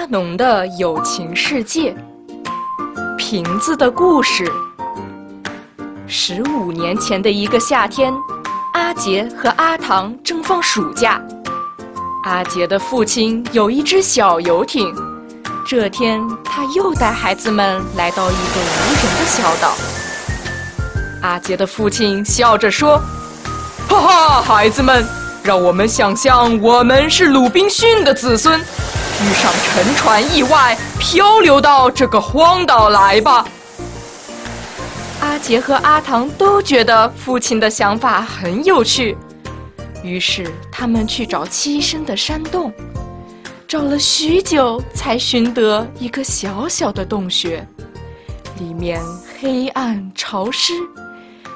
阿农的友情世界，瓶子的故事。十五年前的一个夏天，阿杰和阿唐正放暑假。阿杰的父亲有一只小游艇，这天他又带孩子们来到一个无人的小岛。阿杰的父亲笑着说：“哈哈，孩子们，让我们想象我们是鲁滨逊的子孙。”遇上沉船意外，漂流到这个荒岛来吧。阿杰和阿唐都觉得父亲的想法很有趣，于是他们去找栖身的山洞，找了许久才寻得一个小小的洞穴，里面黑暗潮湿，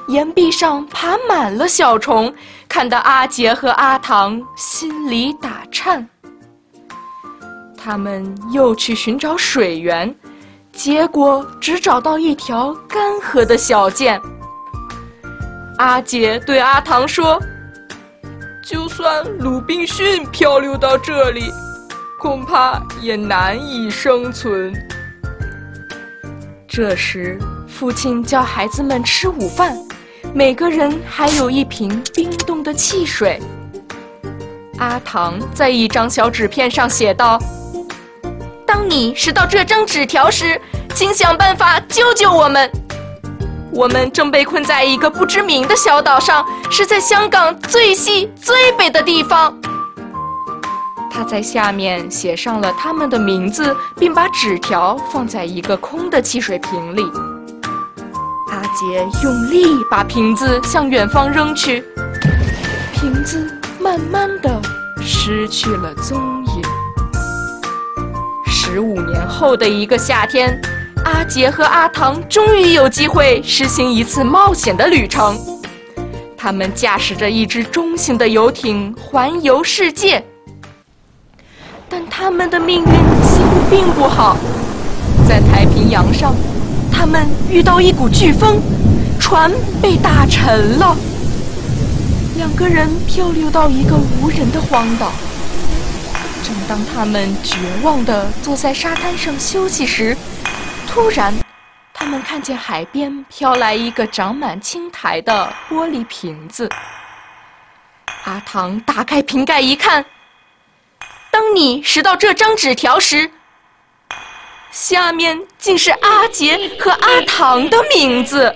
岩壁上爬满了小虫，看得阿杰和阿唐心里打颤。他们又去寻找水源，结果只找到一条干涸的小涧。阿杰对阿唐说：“就算鲁滨逊漂流到这里，恐怕也难以生存。”这时，父亲叫孩子们吃午饭，每个人还有一瓶冰冻的汽水。阿唐在一张小纸片上写道。当你拾到这张纸条时，请想办法救救我们。我们正被困在一个不知名的小岛上，是在香港最西最北的地方。他在下面写上了他们的名字，并把纸条放在一个空的汽水瓶里。阿杰用力把瓶子向远方扔去，瓶子慢慢的失去了踪影。十五年后的一个夏天，阿杰和阿唐终于有机会实行一次冒险的旅程。他们驾驶着一只中型的游艇环游世界，但他们的命运似乎并不好。在太平洋上，他们遇到一股飓风，船被打沉了。两个人漂流到一个无人的荒岛。正当他们绝望地坐在沙滩上休息时，突然，他们看见海边飘来一个长满青苔的玻璃瓶子。阿唐打开瓶盖一看，当你拾到这张纸条时，下面竟是阿杰和阿唐的名字。